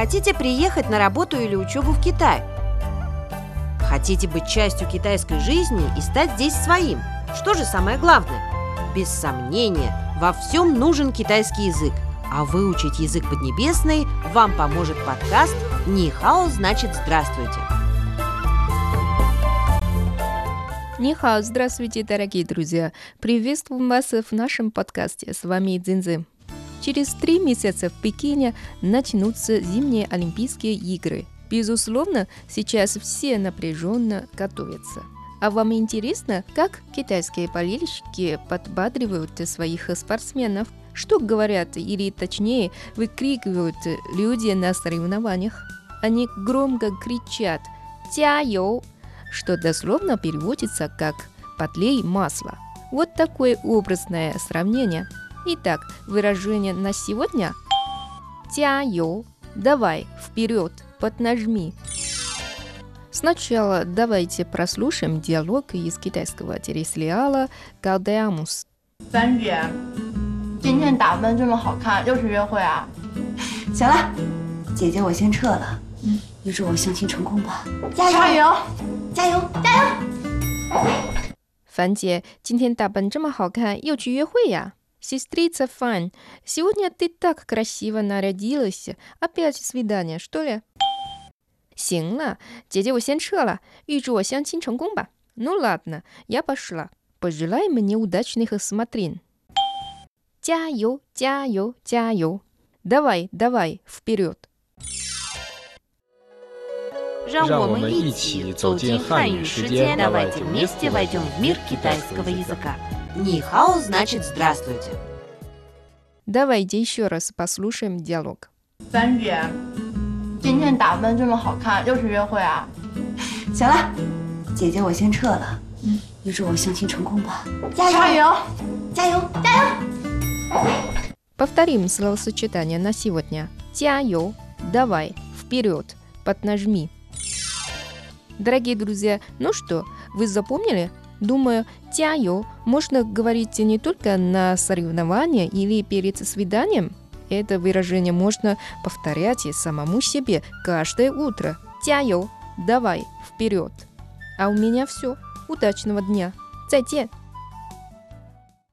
Хотите приехать на работу или учебу в Китай? Хотите быть частью китайской жизни и стать здесь своим? Что же самое главное? Без сомнения, во всем нужен китайский язык. А выучить язык поднебесный вам поможет подкаст «Нихао значит здравствуйте». Нихао, здравствуйте, дорогие друзья! Приветствуем вас в нашем подкасте. С вами Дзинзы. Через три месяца в Пекине начнутся зимние Олимпийские игры. Безусловно, сейчас все напряженно готовятся. А вам интересно, как китайские болельщики подбадривают своих спортсменов? Что говорят, или точнее, выкрикивают люди на соревнованиях? Они громко кричат «Тяо!», что дословно переводится как «подлей масло». Вот такое образное сравнение – Итак, выражение на сегодня «тяю» – «давай, вперед, поднажми». Сначала давайте прослушаем диалог из китайского телесериала «Галдеамус». 三月，今天打扮这么好看，又是约会啊？行了，姐姐我先撤了。嗯，预祝我相亲成功吧！加油！加油！加油！加油！樊姐，今天打扮这么好看，又去约会呀 ？Сестрица Фань, сегодня ты так красиво нарядилась. Опять свидание, что ли? 行了，姐姐我先撤了，预祝我相亲成功吧。Ну ладно, я пошла. Пожелай мне удачных смотрин. 加油，加油，加油！Давай, давай, вперед! 让我们一起走进汉语世界，давайте вместе войдем в мир китайского языка. Нихао значит здравствуйте. Давайте еще раз послушаем диалог. 三月，今天打扮这么好看，又是约会啊？行了，姐姐我先撤了。嗯，预祝我相亲成功吧！加油！加油！加油！加油！ Повторим словосочетание на сегодня. 加油, давай, вперед, поднажми. Дорогие друзья, ну что, вы запомнили? Думаю, тяю можно говорить не только на соревнования или перед свиданием. Это выражение можно повторять и самому себе каждое утро. Тяю, давай, вперед. А у меня все. Удачного дня. 再见。